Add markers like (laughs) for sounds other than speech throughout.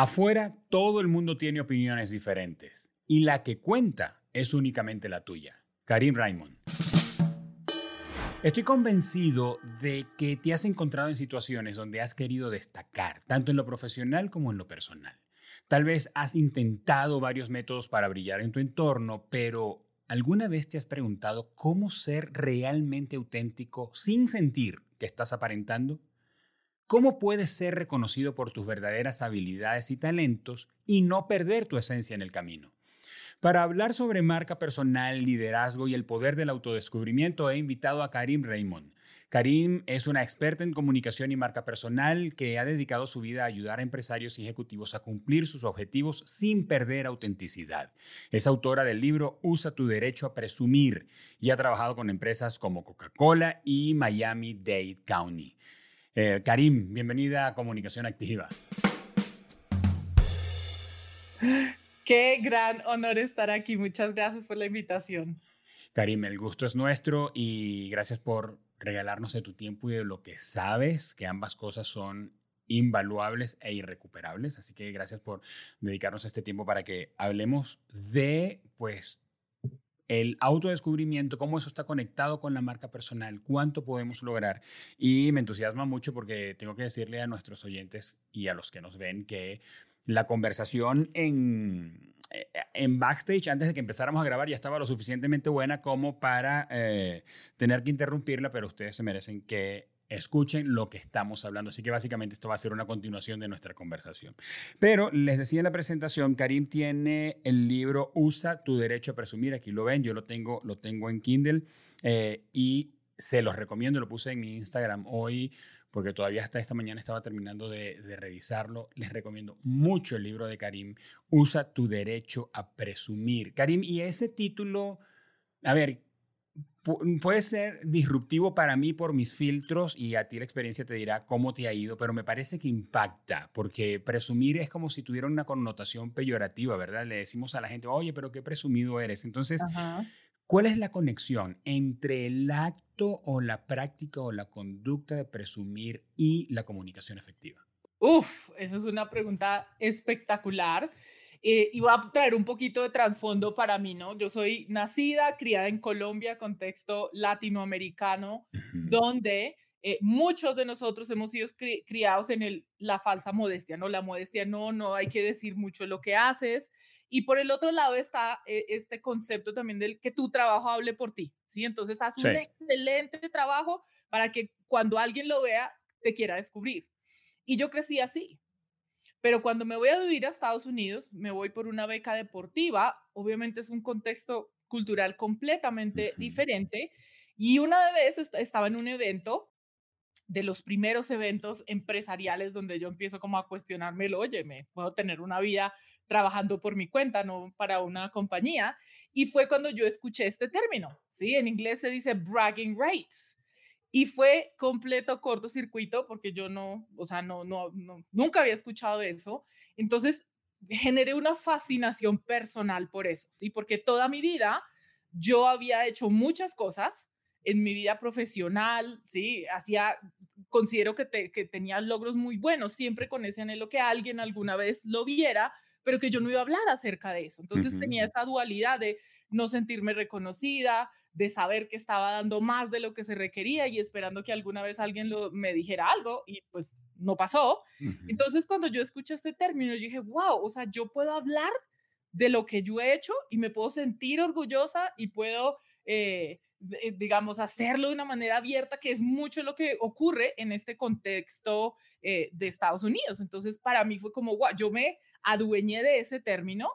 Afuera todo el mundo tiene opiniones diferentes y la que cuenta es únicamente la tuya. Karim Raymond. Estoy convencido de que te has encontrado en situaciones donde has querido destacar, tanto en lo profesional como en lo personal. Tal vez has intentado varios métodos para brillar en tu entorno, pero ¿alguna vez te has preguntado cómo ser realmente auténtico sin sentir que estás aparentando? ¿Cómo puedes ser reconocido por tus verdaderas habilidades y talentos y no perder tu esencia en el camino? Para hablar sobre marca personal, liderazgo y el poder del autodescubrimiento, he invitado a Karim Raymond. Karim es una experta en comunicación y marca personal que ha dedicado su vida a ayudar a empresarios y ejecutivos a cumplir sus objetivos sin perder autenticidad. Es autora del libro Usa tu derecho a presumir y ha trabajado con empresas como Coca-Cola y Miami-Dade County. Eh, Karim, bienvenida a Comunicación Activa. Qué gran honor estar aquí. Muchas gracias por la invitación. Karim, el gusto es nuestro y gracias por regalarnos de tu tiempo y de lo que sabes, que ambas cosas son invaluables e irrecuperables. Así que gracias por dedicarnos este tiempo para que hablemos de, pues, el autodescubrimiento, cómo eso está conectado con la marca personal, cuánto podemos lograr. Y me entusiasma mucho porque tengo que decirle a nuestros oyentes y a los que nos ven que la conversación en, eh, en backstage, antes de que empezáramos a grabar, ya estaba lo suficientemente buena como para eh, tener que interrumpirla, pero ustedes se merecen que escuchen lo que estamos hablando. Así que básicamente esto va a ser una continuación de nuestra conversación. Pero les decía en la presentación, Karim tiene el libro Usa tu derecho a presumir. Aquí lo ven, yo lo tengo, lo tengo en Kindle eh, y se los recomiendo. Lo puse en mi Instagram hoy porque todavía hasta esta mañana estaba terminando de, de revisarlo. Les recomiendo mucho el libro de Karim, Usa tu derecho a presumir. Karim, y ese título, a ver, puede ser disruptivo para mí por mis filtros y a ti la experiencia te dirá cómo te ha ido, pero me parece que impacta, porque presumir es como si tuviera una connotación peyorativa, ¿verdad? Le decimos a la gente, oye, pero qué presumido eres. Entonces, ¿cuál es la conexión entre el acto o la práctica o la conducta de presumir y la comunicación efectiva? Uf, esa es una pregunta espectacular. Eh, y voy a traer un poquito de trasfondo para mí, ¿no? Yo soy nacida, criada en Colombia, contexto latinoamericano, donde eh, muchos de nosotros hemos sido criados en el, la falsa modestia, ¿no? La modestia, no, no hay que decir mucho lo que haces. Y por el otro lado está eh, este concepto también del que tu trabajo hable por ti, ¿sí? Entonces, haz un excelente trabajo para que cuando alguien lo vea, te quiera descubrir. Y yo crecí así, pero cuando me voy a vivir a Estados Unidos, me voy por una beca deportiva, obviamente es un contexto cultural completamente diferente. Y una vez estaba en un evento, de los primeros eventos empresariales donde yo empiezo como a cuestionarme, oye, me puedo tener una vida trabajando por mi cuenta, no para una compañía. Y fue cuando yo escuché este término, ¿sí? En inglés se dice bragging rights. Y fue completo cortocircuito porque yo no, o sea, no, no, nunca había escuchado eso. Entonces, generé una fascinación personal por eso, ¿sí? Porque toda mi vida yo había hecho muchas cosas en mi vida profesional, ¿sí? Hacía, considero que, que tenía logros muy buenos, siempre con ese anhelo que alguien alguna vez lo viera, pero que yo no iba a hablar acerca de eso. Entonces tenía esa dualidad de no sentirme reconocida, de saber que estaba dando más de lo que se requería y esperando que alguna vez alguien lo, me dijera algo y pues no pasó. Entonces cuando yo escuché este término, yo dije, wow, o sea, yo puedo hablar de lo que yo he hecho y me puedo sentir orgullosa y puedo, eh, digamos, hacerlo de una manera abierta, que es mucho lo que ocurre en este contexto eh, de Estados Unidos. Entonces para mí fue como, wow, yo me adueñé de ese término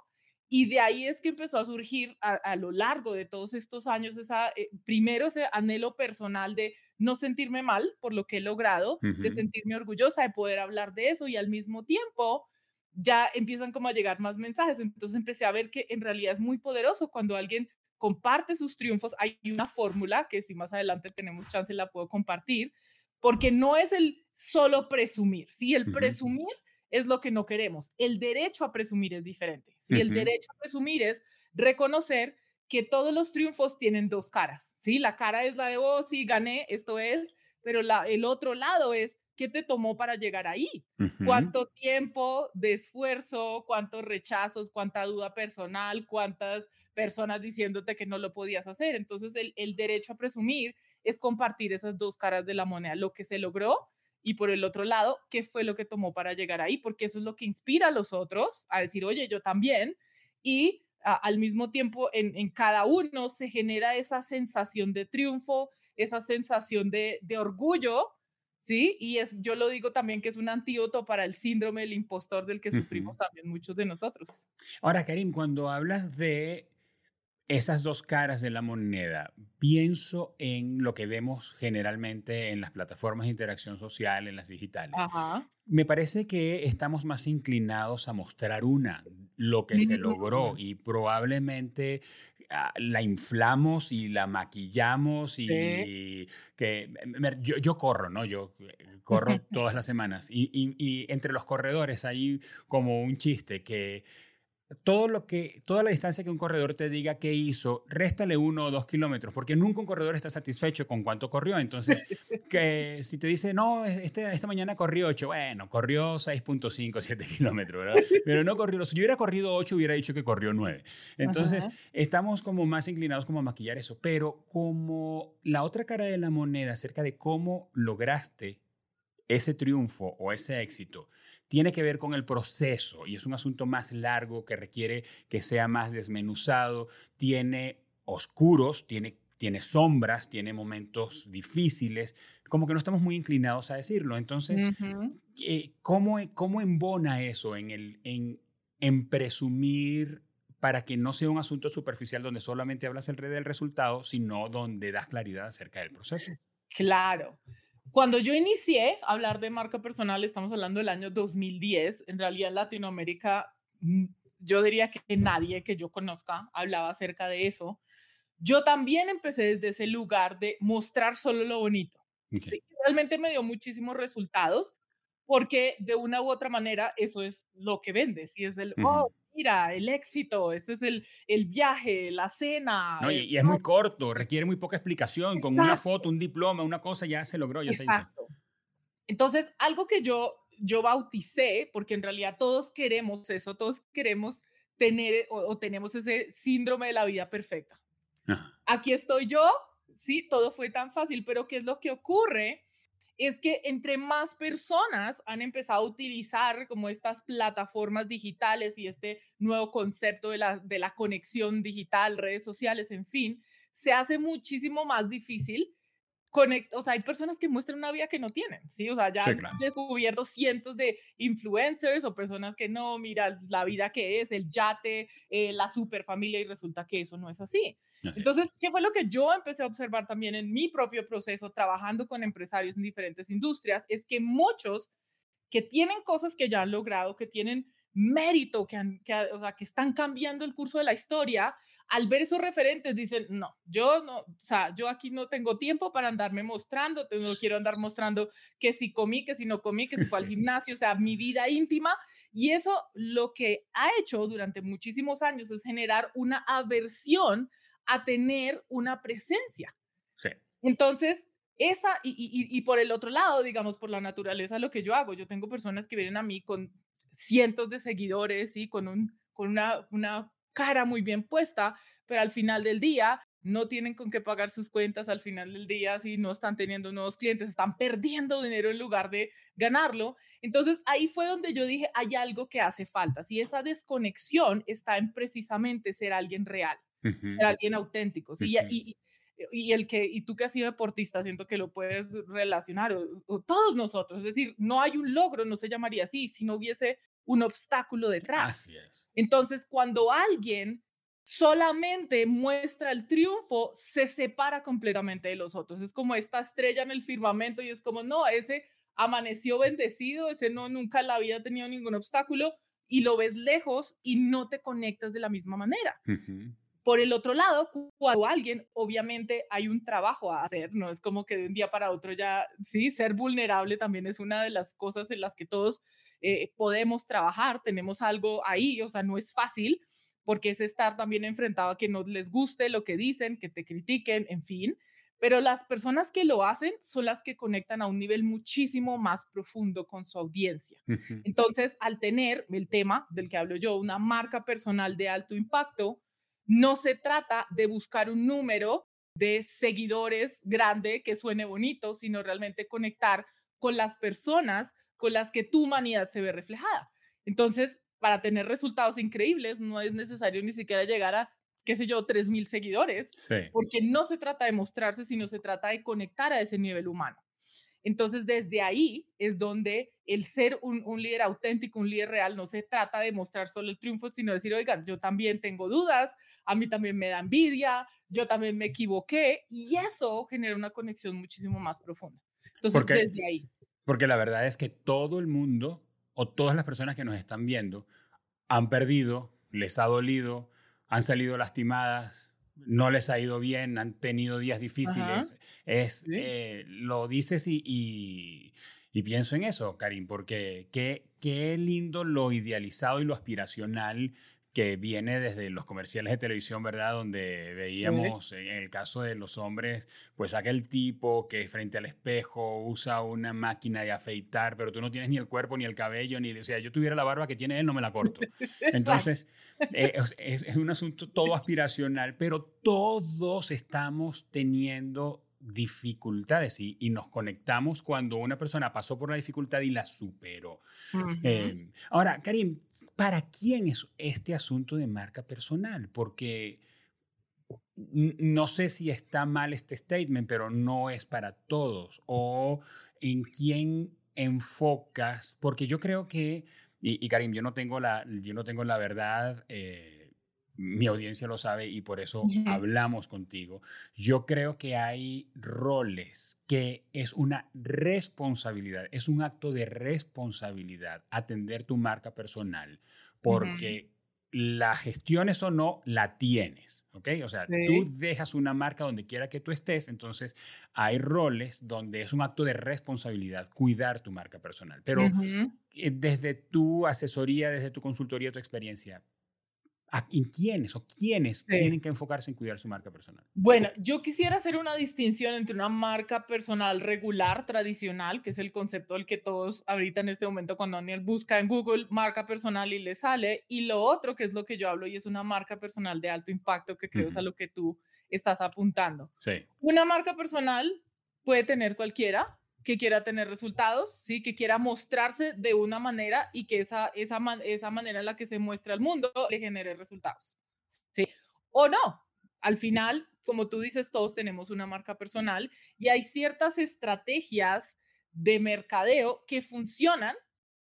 y de ahí es que empezó a surgir a, lo largo de todos estos años, esa, eh, primero ese anhelo personal de no sentirme mal por lo que he logrado, de sentirme orgullosa de poder hablar de eso y al mismo tiempo ya empiezan como a llegar más mensajes. Entonces empecé a ver que en realidad es muy poderoso cuando alguien comparte sus triunfos. Hay una fórmula que si más adelante tenemos chance la puedo compartir, porque no es el solo presumir. Sí, el presumir es lo que no queremos. El derecho a presumir es diferente. Si el derecho a presumir es reconocer que todos los triunfos tienen dos caras, ¿sí? La cara es la de, oh, sí, gané, esto es, pero la, el otro lado es, ¿qué te tomó para llegar ahí? ¿Cuánto tiempo de esfuerzo, cuántos rechazos, cuánta duda personal, cuántas personas diciéndote que no lo podías hacer? Entonces, el, el derecho a presumir es compartir esas dos caras de la moneda, lo que se logró y por el otro lado, qué fue lo que tomó para llegar ahí, porque eso es lo que inspira a los otros a decir, oye, yo también. Y al mismo tiempo en, cada uno se genera esa sensación de triunfo, esa sensación de, orgullo, ¿sí? Y es, yo lo digo también que es un antídoto para el síndrome del impostor del que sufrimos también muchos de nosotros. Ahora, Karim, cuando hablas de esas dos caras de la moneda, pienso en lo que vemos generalmente en las plataformas de interacción social, en las digitales. Me parece que estamos más inclinados a mostrar una, lo que se logró y probablemente ah, la inflamos y la maquillamos y, que yo, corro, ¿no? Yo eh, corro (laughs) todas las semanas y, y entre los corredores hay como un chiste que todo lo que, toda la distancia que un corredor te diga que hizo, réstale uno o dos kilómetros, porque nunca un corredor está satisfecho con cuánto corrió. Entonces, (laughs) que si te dice, no, este, esta mañana corrió 8, bueno, corrió 6.5, 7 (laughs) kilómetros, ¿verdad? Pero no corrió, si yo hubiera corrido 8, hubiera dicho que corrió 9. Entonces, estamos como más inclinados como a maquillar eso, pero como la otra cara de la moneda acerca de cómo lograste ese triunfo o ese éxito tiene que ver con el proceso y es un asunto más largo que requiere que sea más desmenuzado, tiene oscuros, tiene, tiene sombras, tiene momentos difíciles, como que no estamos muy inclinados a decirlo. Entonces, eh, ¿cómo, ¿cómo, embona eso en, el, en, en presumir para que no sea un asunto superficial donde solamente hablas el del resultado, sino donde das claridad acerca del proceso? Claro. Cuando yo inicié a hablar de marca personal, estamos hablando del año 2010, en realidad en Latinoamérica, mm, yo diría que nadie que yo conozca hablaba acerca de eso. Yo también empecé desde ese lugar de mostrar solo lo bonito. realmente me dio muchísimos resultados porque de una u otra manera eso es lo que vendes y es el, oh, mira, el éxito, este es el, el viaje, la cena. No, y, es muy corto, requiere muy poca explicación, con una foto, un diploma, una cosa ya se logró, ya Exacto. se hizo. Entonces, algo que yo, yo bauticé, porque en realidad todos queremos eso, todos queremos tener o, tenemos ese síndrome de la vida perfecta. Aquí estoy yo, sí, todo fue tan fácil, pero ¿qué es lo que ocurre? Es que entre más personas han empezado a utilizar como estas plataformas digitales y este nuevo concepto de la, de la conexión digital, redes sociales, en fin, se hace muchísimo más difícil o sea, hay personas que muestran una vida que no tienen, ¿sí? O sea, ya han descubierto cientos de influencers o personas que no, mira, la vida que es, el yate, eh, la super familia y resulta que eso no es así. Entonces, ¿qué fue lo que yo empecé a observar también en mi propio proceso trabajando con empresarios en diferentes industrias? Es que muchos que tienen cosas que ya han logrado, que tienen mérito, que, han, que, o sea, que están cambiando el curso de la historia, al ver esos referentes dicen, no, yo no, o sea, yo aquí no tengo tiempo para andarme mostrando, no quiero andar mostrando que si comí, que si no comí, que si fue al gimnasio, o sea, mi vida íntima. Y eso lo que ha hecho durante muchísimos años es generar una aversión a tener una presencia. Sí. Entonces, esa, y, y, y, por el otro lado, digamos, por la naturaleza, lo que yo hago, yo tengo personas que vienen a mí con cientos de seguidores y con, un, con una, una cara muy bien puesta, pero al final del día no tienen con qué pagar sus cuentas al final del día, si no están teniendo nuevos clientes, están perdiendo dinero en lugar de ganarlo. Entonces ahí fue donde yo dije, hay algo que hace falta. Si esa desconexión está en precisamente ser alguien real, ser alguien auténtico. ¿sí? y, y, el que, y tú que has sido deportista, siento que lo puedes relacionar, o todos nosotros, es decir, no hay un logro, no se llamaría así, si no hubiese un obstáculo detrás. Entonces, cuando alguien solamente muestra el triunfo, se separa completamente de los otros. Es como esta estrella en el firmamento y es como, no, ese amaneció bendecido, ese no, nunca en la vida ha tenido ningún obstáculo y lo ves lejos y no te conectas de la misma manera. Por el otro lado, cuando alguien, obviamente hay un trabajo a hacer, no es como que de un día para otro ya, sí, ser vulnerable también es una de las cosas en las que todos eh, podemos trabajar, tenemos algo ahí, o sea, no es fácil porque es estar también enfrentado a que no les guste lo que dicen, que te critiquen, en fin, pero las personas que lo hacen son las que conectan a un nivel muchísimo más profundo con su audiencia. Entonces, al tener el tema del que hablo yo, una marca personal de alto impacto, no se trata de buscar un número de seguidores grande que suene bonito, sino realmente conectar con las personas con las que tu humanidad se ve reflejada. Entonces, para tener resultados increíbles, no es necesario ni siquiera llegar a qué sé yo, 3.000 seguidores, porque no se trata de mostrarse, sino se trata de conectar a ese nivel humano. Entonces, desde ahí es donde el ser un, líder auténtico, un líder real, no se trata de mostrar solo el triunfo, sino decir, oigan, yo también tengo dudas, a mí también me da envidia, yo también me equivoqué, y eso genera una conexión muchísimo más profunda. Entonces, desde ahí. Porque la verdad es que todo el mundo o todas las personas que nos están viendo han perdido, les ha dolido, han salido lastimadas, no les ha ido bien, han tenido días difíciles. Es, eh, lo dices y, y, pienso en eso, Karim, porque qué, qué lindo lo idealizado y lo aspiracional que viene desde los comerciales de televisión, ¿verdad? Donde veíamos, en el caso de los hombres, pues aquel tipo que frente al espejo usa una máquina de afeitar, pero tú no tienes ni el cuerpo, ni el cabello, ni... O sea, yo tuviera la barba que tiene él, no me la corto. (laughs) Entonces, eh, es, es un asunto todo aspiracional, pero todos estamos teniendo dificultades y, y, nos conectamos cuando una persona pasó por la dificultad y la superó. Em, ahora, Karim, ¿para quién es este asunto de marca personal? Porque no sé si está mal este statement, pero no es para todos. O en quién enfocas, porque yo creo que, y, Karim, yo no tengo la, yo no tengo la verdad. Eh, mi audiencia lo sabe y por eso hablamos contigo. Yo creo que hay roles que es una responsabilidad, es un acto de responsabilidad atender tu marca personal, porque la gestiones o no, la tienes, ¿ok? O sea, tú dejas una marca donde quiera que tú estés, entonces hay roles donde es un acto de responsabilidad cuidar tu marca personal. Pero desde tu asesoría, desde tu consultoría, tu experiencia, ¿En quiénes o quiénes tienen que enfocarse en cuidar su marca personal? Bueno, yo quisiera hacer una distinción entre una marca personal regular, tradicional, que es el concepto del que todos ahorita en este momento cuando Daniel busca en Google marca personal y le sale, y lo otro que es lo que yo hablo y es una marca personal de alto impacto que creo es a lo que tú estás apuntando. Sí. Una marca personal puede tener cualquiera, que quiera tener resultados, ¿sí? que quiera mostrarse de una manera y que esa, esa, esa manera en la que se muestra al mundo le genere resultados. ¿sí? O no. Al final, como tú dices, todos tenemos una marca personal y hay ciertas estrategias de mercadeo que funcionan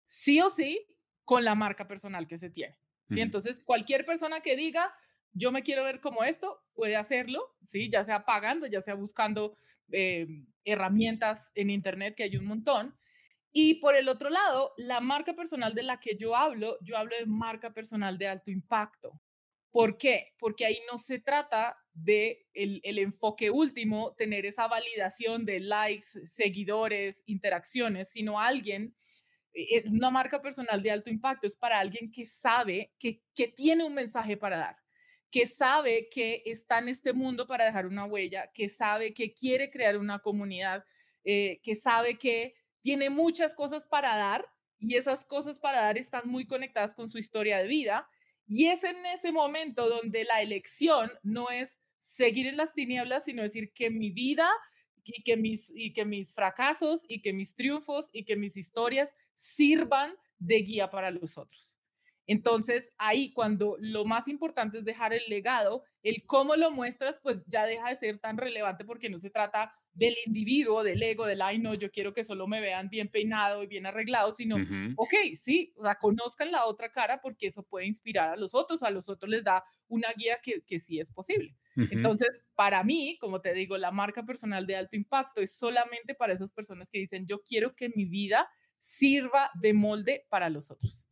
sí o sí con la marca personal que se tiene. ¿sí? Entonces, cualquier persona que diga, yo me quiero ver como esto, puede hacerlo, ¿sí? ya sea pagando, ya sea buscando eh, herramientas en Internet, que hay un montón. Y por el otro lado, la marca personal de la que yo hablo, yo hablo de marca personal de alto impacto. ¿Por qué? Porque ahí no se trata de el, el, enfoque último, tener esa validación de likes, seguidores, interacciones, sino alguien, eh, eh, una marca personal de alto impacto es para alguien que sabe que, que tiene un mensaje para dar, que sabe que está en este mundo para dejar una huella, que sabe que quiere crear una comunidad, eh, que sabe que tiene muchas cosas para dar y esas cosas para dar están muy conectadas con su historia de vida. Y es en ese momento donde la elección no es seguir en las tinieblas, sino decir que mi vida y que mis, y que mis fracasos y que mis triunfos y que mis historias sirvan de guía para los otros. Entonces, ahí cuando lo más importante es dejar el legado, el cómo lo muestras, pues ya deja de ser tan relevante porque no se trata del individuo, del ego, del, ay, no, yo quiero que solo me vean bien peinado y bien arreglado, sino, ok, sí, o sea, conozcan la otra cara porque eso puede inspirar a los otros, a los otros les da una guía que, que sí es posible. Entonces, para mí, como te digo, la marca personal de alto impacto es solamente para esas personas que dicen, yo quiero que mi vida sirva de molde para los otros.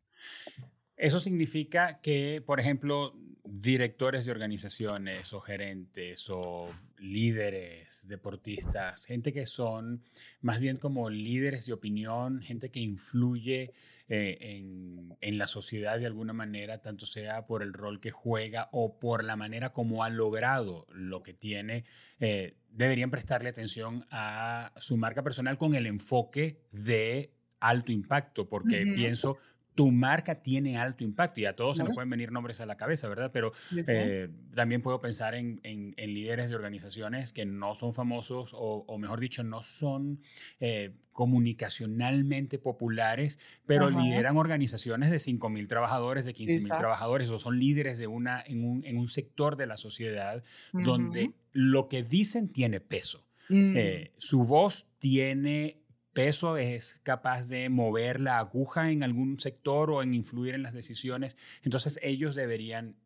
Eso significa que, por ejemplo, directores de organizaciones o gerentes o líderes, deportistas, gente que son más bien como líderes de opinión, gente que influye eh, en, en, la sociedad de alguna manera, tanto sea por el rol que juega o por la manera como ha logrado lo que tiene, eh, deberían prestarle atención a su marca personal con el enfoque de alto impacto, porque pienso tu marca tiene alto impacto y a todos se nos pueden venir nombres a la cabeza, ¿verdad? Pero eh, también puedo pensar en, en, líderes de organizaciones que no son famosos o, mejor dicho, no son eh, comunicacionalmente populares, pero lideran organizaciones de 5 mil trabajadores, de 15 mil trabajadores o son líderes de una, en, un, en un sector de la sociedad donde lo que dicen tiene peso. Mm. Eh, su voz tiene peso es capaz de mover la aguja en algún sector o en influir en las decisiones. Entonces ellos deberían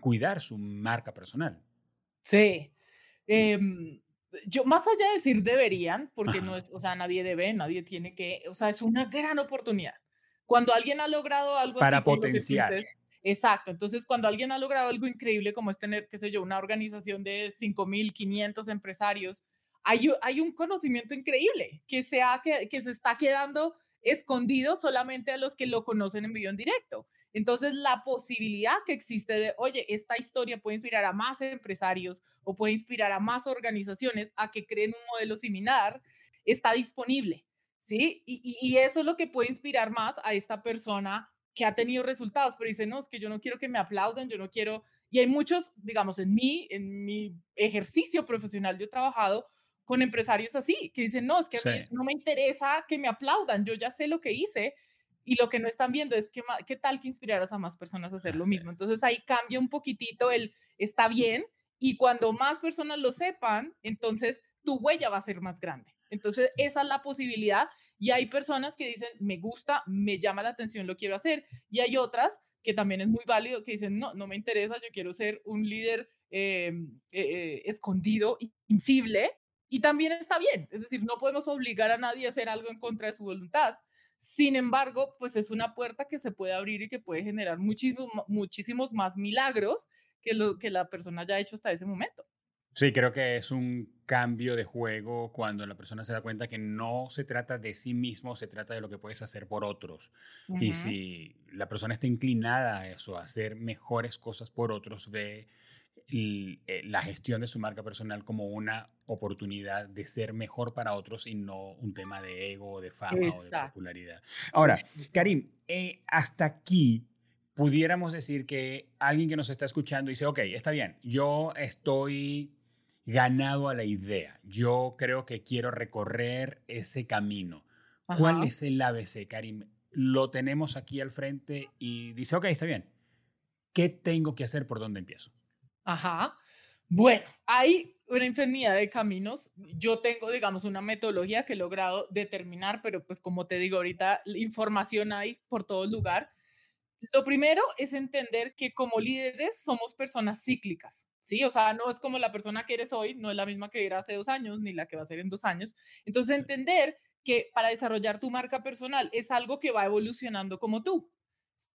cuidar su marca personal. Sí. Em, yo más allá de decir deberían, porque no es, o sea, nadie debe, nadie tiene que, o sea, es una gran oportunidad. Cuando alguien ha logrado algo para potenciar. Exacto. Entonces, cuando alguien ha logrado algo increíble como es tener, qué sé yo, una organización de 5.500 empresarios, hay, un conocimiento increíble que se, que, se está quedando escondido solamente a los que lo conocen en vivo en directo. Entonces, la posibilidad que existe de, oye, esta historia puede inspirar a más empresarios o puede inspirar a más organizaciones a que creen un modelo similar, está disponible, ¿sí? Y, y, eso es lo que puede inspirar más a esta persona que ha tenido resultados, pero dice, no, es que yo no quiero que me aplaudan, yo no quiero, y hay muchos, digamos, en mí, en mi ejercicio profesional, yo he trabajado con empresarios así, que dicen, no, es que no me interesa que me aplaudan, yo ya sé lo que hice y lo que no están viendo es que, qué tal que inspiraras a más personas a hacer lo mismo. Entonces ahí cambia un poquitito el está bien y cuando más personas lo sepan, entonces tu huella va a ser más grande. Entonces esa es la posibilidad y hay personas que dicen, me gusta, me llama la atención, lo quiero hacer y hay otras que también es muy válido que dicen, no, no me interesa, yo quiero ser un líder em, eh, eh, escondido, invisible, y también está bien, es decir, no podemos obligar a nadie a hacer algo en contra de su voluntad. Sin embargo, pues es una puerta que se puede abrir y que puede generar muchísimos, muchísimos más milagros que lo que la persona haya hecho hasta ese momento. Sí, creo que es un cambio de juego cuando la persona se da cuenta que no se trata de sí mismo, se trata de lo que puedes hacer por otros. Y si la persona está inclinada a eso, a hacer mejores cosas por otros, ve la gestión de su marca personal como una oportunidad de ser mejor para otros y no un tema de ego, de fama o de popularidad. Ahora, Karim, eh, hasta aquí pudiéramos decir que alguien que nos está escuchando dice, ok, está bien, yo estoy ganado a la idea, yo creo que quiero recorrer ese camino. ¿Cuál es el ABC, Karim? Lo tenemos aquí al frente y dice, ok, está bien. ¿Qué tengo que hacer? ¿Por dónde empiezo? Ajá. Bueno, hay una infinidad de caminos. Yo tengo, digamos, una metodología que he logrado determinar, pero pues como te digo ahorita, información hay por todo lugar. Lo primero es entender que como líderes somos personas cíclicas, ¿sí? O sea, no es como la persona que eres hoy, no es la misma que era hace dos años, ni la que va a ser en dos años. Entonces, entender que para desarrollar tu marca personal es algo que va evolucionando como tú.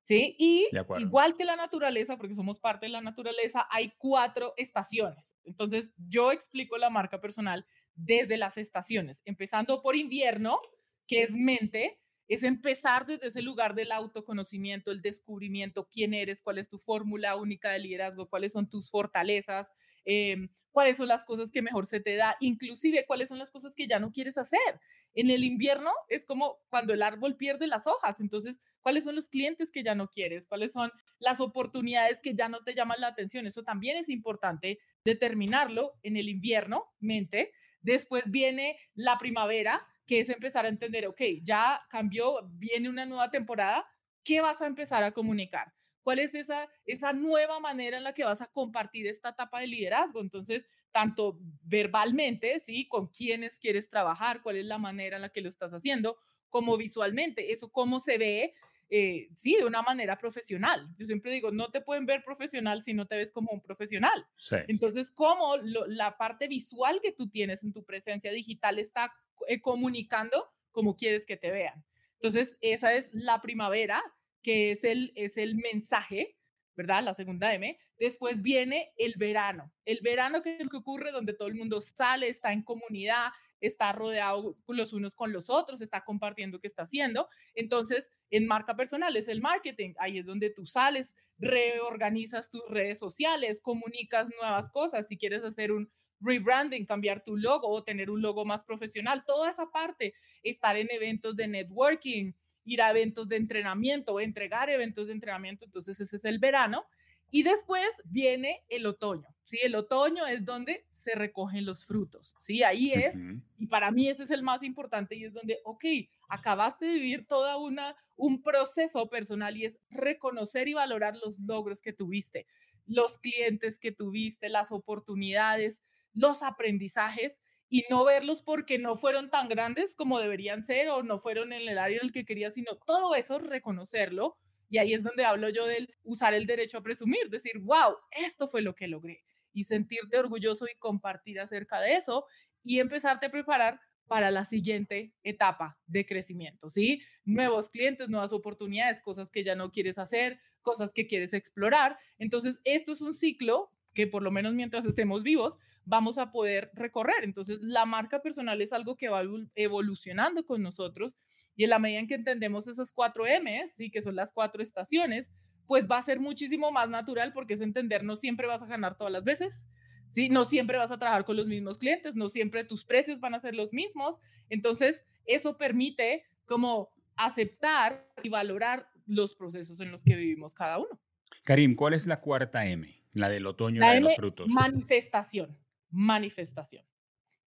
¿Sí? Y igual que la naturaleza, porque somos parte de la naturaleza, hay cuatro estaciones. Entonces, yo explico la marca personal desde las estaciones, empezando por invierno, que es mente, es empezar desde ese lugar del autoconocimiento, el descubrimiento, quién eres, cuál es tu fórmula única de liderazgo, cuáles son tus fortalezas, em, cuáles son las cosas que mejor se te da, inclusive cuáles son las cosas que ya no quieres hacer. En el invierno es como cuando el árbol pierde las hojas, entonces, ¿cuáles son los clientes que ya no quieres? ¿Cuáles son las oportunidades que ya no te llaman la atención? Eso también es importante determinarlo en el invierno, mente. Después viene la primavera, que es empezar a entender, ok, ya cambió, viene una nueva temporada, ¿qué vas a empezar a comunicar? ¿Cuál es esa, esa nueva manera en la que vas a compartir esta etapa de liderazgo? Entonces, tanto verbalmente, ¿sí? Con quiénes quieres trabajar, cuál es la manera en la que lo estás haciendo, como visualmente, eso cómo se ve, eh, sí, de una manera profesional. Yo siempre digo, no te pueden ver profesional si no te ves como un profesional. Entonces, cómo la parte visual que tú tienes en tu presencia digital está eh, comunicando cómo quieres que te vean. Entonces, esa es la primavera, que es el, es el mensaje ¿verdad? La segunda M. Después viene el verano. El verano que es lo que ocurre donde todo el mundo sale, está en comunidad, está rodeado los unos con los otros, está compartiendo qué está haciendo. Entonces, en marca personal es el marketing. Ahí es donde tú sales, reorganizas tus redes sociales, comunicas nuevas cosas. Si quieres hacer un rebranding, cambiar tu logo o tener un logo más profesional, toda esa parte, estar en eventos de networking, ir a eventos de entrenamiento, entregar eventos de entrenamiento. Entonces, ese es el verano. Y después viene el otoño, ¿sí? El otoño es donde se recogen los frutos, ¿sí? Ahí es, y para mí ese es el más importante y es donde, ok, acabaste de vivir toda una, un proceso personal y es reconocer y valorar los logros que tuviste, los clientes que tuviste, las oportunidades, los aprendizajes y no verlos porque no fueron tan grandes como deberían ser o no fueron en el área en el que querías, sino todo eso reconocerlo y ahí es donde hablo yo del usar el derecho a presumir, decir, wow, esto fue lo que logré. Y sentirte orgulloso y compartir acerca de eso y empezarte a preparar para la siguiente etapa de crecimiento, ¿sí? Nuevos clientes, nuevas oportunidades, cosas que ya no quieres hacer, cosas que quieres explorar. Entonces, esto es un ciclo que por lo menos mientras estemos vivos, vamos a poder recorrer. Entonces, la marca personal es algo que va evolucionando con nosotros y en la medida en que entendemos esas cuatro M's, ¿sí? que son las cuatro estaciones, pues va a ser muchísimo más natural porque es entender, no siempre vas a ganar todas las veces, ¿sí? no siempre vas a trabajar con los mismos clientes, no siempre tus precios van a ser los mismos. Entonces, eso permite como aceptar y valorar los procesos en los que vivimos cada uno. Karim, ¿cuál es la cuarta M? La del otoño y la, de los frutos. Manifestación, manifestación.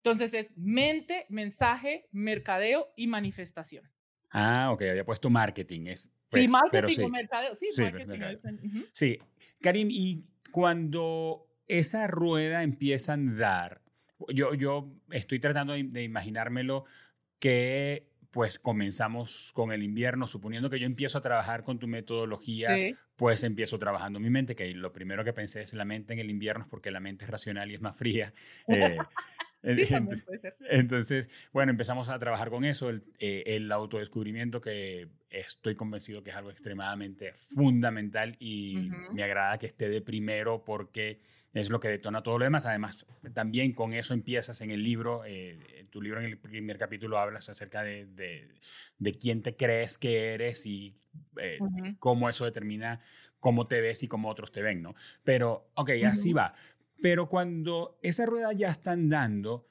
Entonces es mente, mensaje, mercadeo y manifestación. Ah, ok, había puesto marketing. Es, sí, pues, marketing o mercadeo. Sí, sí marketing. Sí, Karim, y cuando esa rueda empieza a andar, yo, yo estoy tratando de, imaginármelo que pues comenzamos con el invierno, suponiendo que yo empiezo a trabajar con tu metodología, pues empiezo trabajando mi mente, que lo primero que pensé es la mente en el invierno, es porque la mente es racional y es más fría. (laughs) Eh, (laughs) entonces, bueno, empezamos a trabajar con eso, el, eh, el, autodescubrimiento que estoy convencido que es algo extremadamente fundamental y me agrada que esté de primero porque es lo que detona todo lo demás. Además, también con eso empiezas en el libro, eh, en tu libro en el primer capítulo hablas acerca de, de, quién te crees que eres y eh, cómo eso determina cómo te ves y cómo otros te ven, ¿no? Pero, ok, así va. Pero cuando esa rueda ya está andando,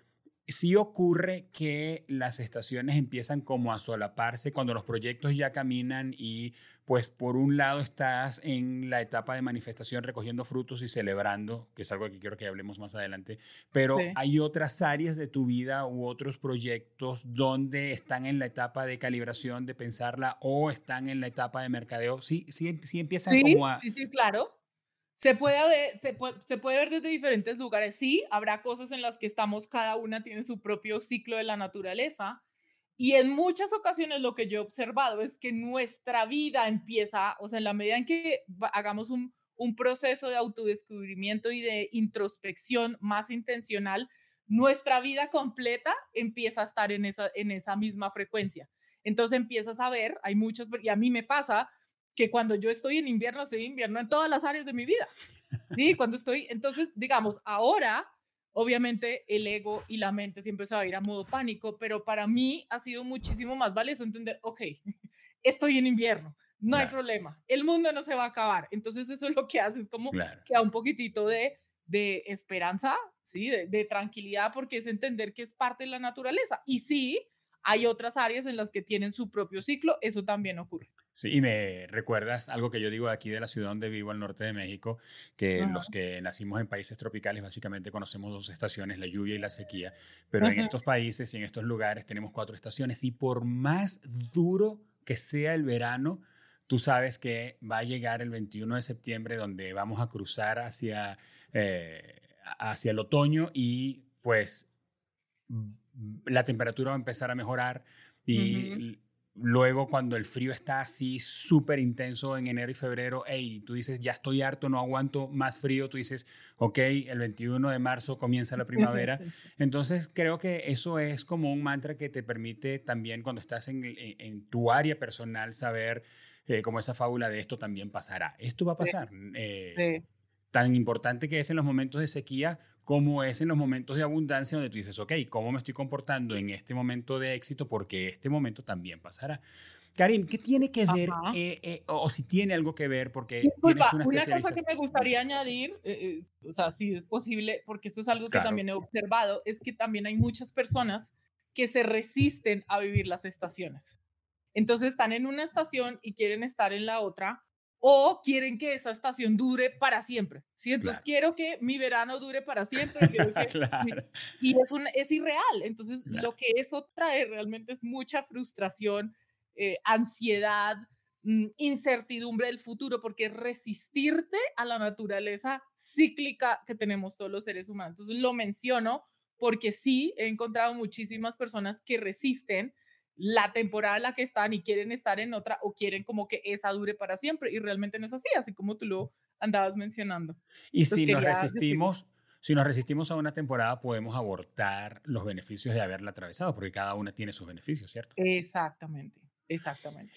sí ocurre que las estaciones empiezan como a solaparse cuando los proyectos ya caminan y pues por un lado estás en la etapa de manifestación recogiendo frutos y celebrando, que es algo que quiero que hablemos más adelante, pero hay otras áreas de tu vida u otros proyectos donde están en la etapa de calibración de pensarla o están en la etapa de mercadeo. Sí, sí, sí empiezan como a... Sí, sí, claro. Se puede, ver, se, puede, se puede ver desde diferentes lugares. Sí, habrá cosas en las que estamos, cada una tiene su propio ciclo de la naturaleza. Y en muchas ocasiones lo que yo he observado es que nuestra vida empieza, o sea, en la medida en que hagamos un, un proceso de autodescubrimiento y de introspección más intencional, nuestra vida completa empieza a estar en esa, en esa misma frecuencia. Entonces empiezas a ver, hay muchos, y a mí me pasa, que cuando yo estoy en invierno, estoy en invierno en todas las áreas de mi vida. Sí, (laughs) cuando estoy, entonces, digamos, ahora, obviamente, el ego y la mente siempre se va a ir a modo pánico, pero para mí ha sido muchísimo más valioso entender, ok, (laughs) estoy en invierno, no hay problema, el mundo no se va a acabar. Entonces, eso es lo que hace, es como que da un poquitito de, de esperanza, ¿sí? De, de tranquilidad, porque es entender que es parte de la naturaleza. Y sí, hay otras áreas en las que tienen su propio ciclo, eso también ocurre. Sí, y me recuerdas algo que yo digo aquí de la ciudad donde vivo, al norte de México, que los que nacimos en países tropicales básicamente conocemos dos estaciones, la lluvia y la sequía, pero en estos países y en estos lugares tenemos cuatro estaciones y por más duro que sea el verano, tú sabes que va a llegar el 21 de septiembre donde vamos a cruzar hacia, eh, hacia el otoño y pues la temperatura va a empezar a mejorar y Luego, cuando el frío está así súper intenso en enero y febrero, hey, tú dices, ya estoy harto, no aguanto más frío, tú dices, ok, el 21 de marzo comienza la primavera. (laughs) Entonces, creo que eso es como un mantra que te permite también cuando estás en, en, tu área personal saber eh, como esa fábula de esto también pasará. Esto va a pasar. Eh, tan importante que es en los momentos de sequía como es en los momentos de abundancia donde tú dices, ok, ¿cómo me estoy comportando en este momento de éxito? Porque este momento también pasará. Karim, ¿qué tiene que ver, eh, eh, o, si tiene algo que ver? Porque Disculpa, una, una cosa que me gustaría añadir, eh, o sea, si es posible, porque esto es algo que también he observado, es que también hay muchas personas que se resisten a vivir las estaciones. Entonces están en una estación y quieren estar en la otra, o quieren que esa estación dure para siempre. ¿sí? Entonces quiero que mi verano dure para siempre. (laughs) y es, un, es irreal. Entonces lo que eso trae realmente es mucha frustración, eh, ansiedad, mm, incertidumbre del futuro, porque resistirte a la naturaleza cíclica que tenemos todos los seres humanos. Entonces lo menciono porque sí he encontrado muchísimas personas que resisten la temporada en la que están y quieren estar en otra o quieren como que esa dure para siempre y realmente no es así, así como tú lo andabas mencionando. Y si nos resistimos, si nos resistimos a una temporada podemos abortar los beneficios de haberla atravesado porque cada una tiene sus beneficios, ¿cierto? Exactamente, exactamente.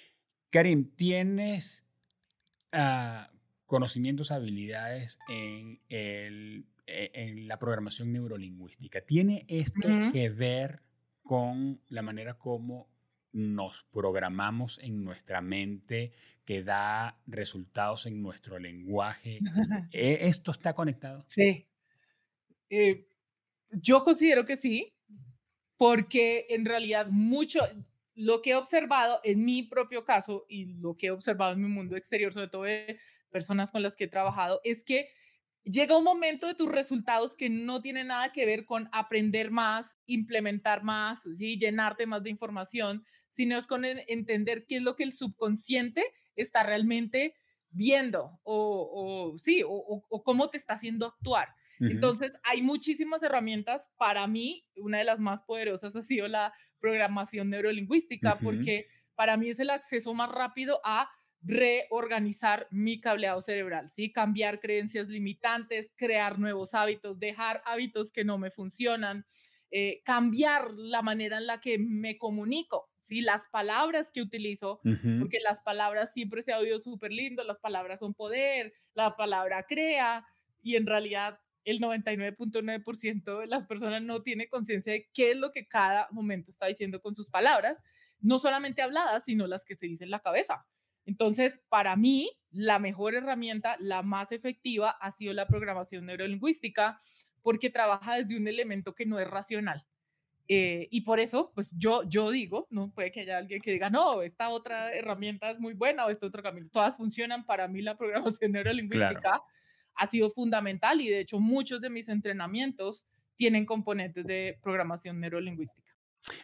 Karim, ¿tienes uh, conocimientos, habilidades en, el, e, en la programación neurolingüística? ¿Tiene esto que ver con la manera como nos programamos en nuestra mente, que da resultados en nuestro lenguaje. ¿E-, ¿Esto está conectado? Sí. Eh, yo considero que sí, porque en realidad mucho, lo que he observado en mi propio caso y lo que he observado en mi mundo exterior, sobre todo de personas con las que he trabajado, es que llega un momento de tus resultados que no tiene nada que ver con aprender más, implementar más, ¿sí? llenarte más de información, sino es con entender qué es lo que el subconsciente está realmente viendo o, sí, o, cómo te está haciendo actuar. Entonces, hay muchísimas herramientas. Para mí, una de las más poderosas ha sido la programación neurolingüística, porque para mí es el acceso más rápido a reorganizar mi cableado cerebral, ¿sí? Cambiar creencias limitantes, crear nuevos hábitos, dejar hábitos que no me funcionan, eh, cambiar la manera en la que me comunico, ¿sí? Las palabras que utilizo, porque las palabras siempre se ha oído súper lindo, las palabras son poder, la palabra crea, y en realidad el 99.9% de las personas no tiene conciencia de qué es lo que cada momento está diciendo con sus palabras, no solamente habladas, sino las que se dicen en la cabeza. Entonces, para mí, la mejor herramienta, la más efectiva, ha sido la programación neurolingüística, porque trabaja desde un elemento que no es racional. Eh, y por eso, pues yo, yo digo, no puede que haya alguien que diga, no, esta otra herramienta es muy buena o este otro camino. Todas funcionan. Para mí, la (laughs) programación neurolingüística ha sido fundamental y de hecho muchos de mis entrenamientos tienen componentes de programación neurolingüística.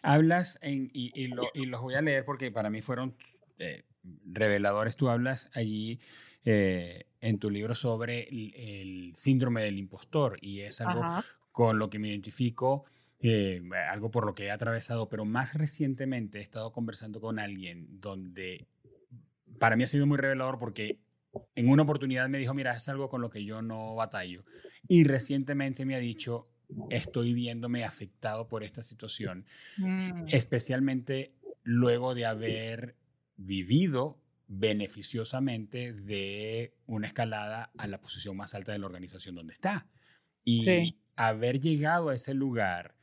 Hablas, en, y, y, los voy a leer porque para mí fueron eh, reveladores. Tú hablas allí eh, en tu libro sobre el, síndrome del impostor y es algo con lo que me identifico, eh, algo por lo que he atravesado, pero más recientemente he estado conversando con alguien donde para mí ha sido muy revelador porque en una oportunidad me dijo, mira, es algo con lo que yo no batallo. Y recientemente me ha dicho, estoy viéndome afectado por esta situación, mm. especialmente luego de haber vivido beneficiosamente de una escalada a la posición más alta de la organización donde está. Y haber llegado a ese lugar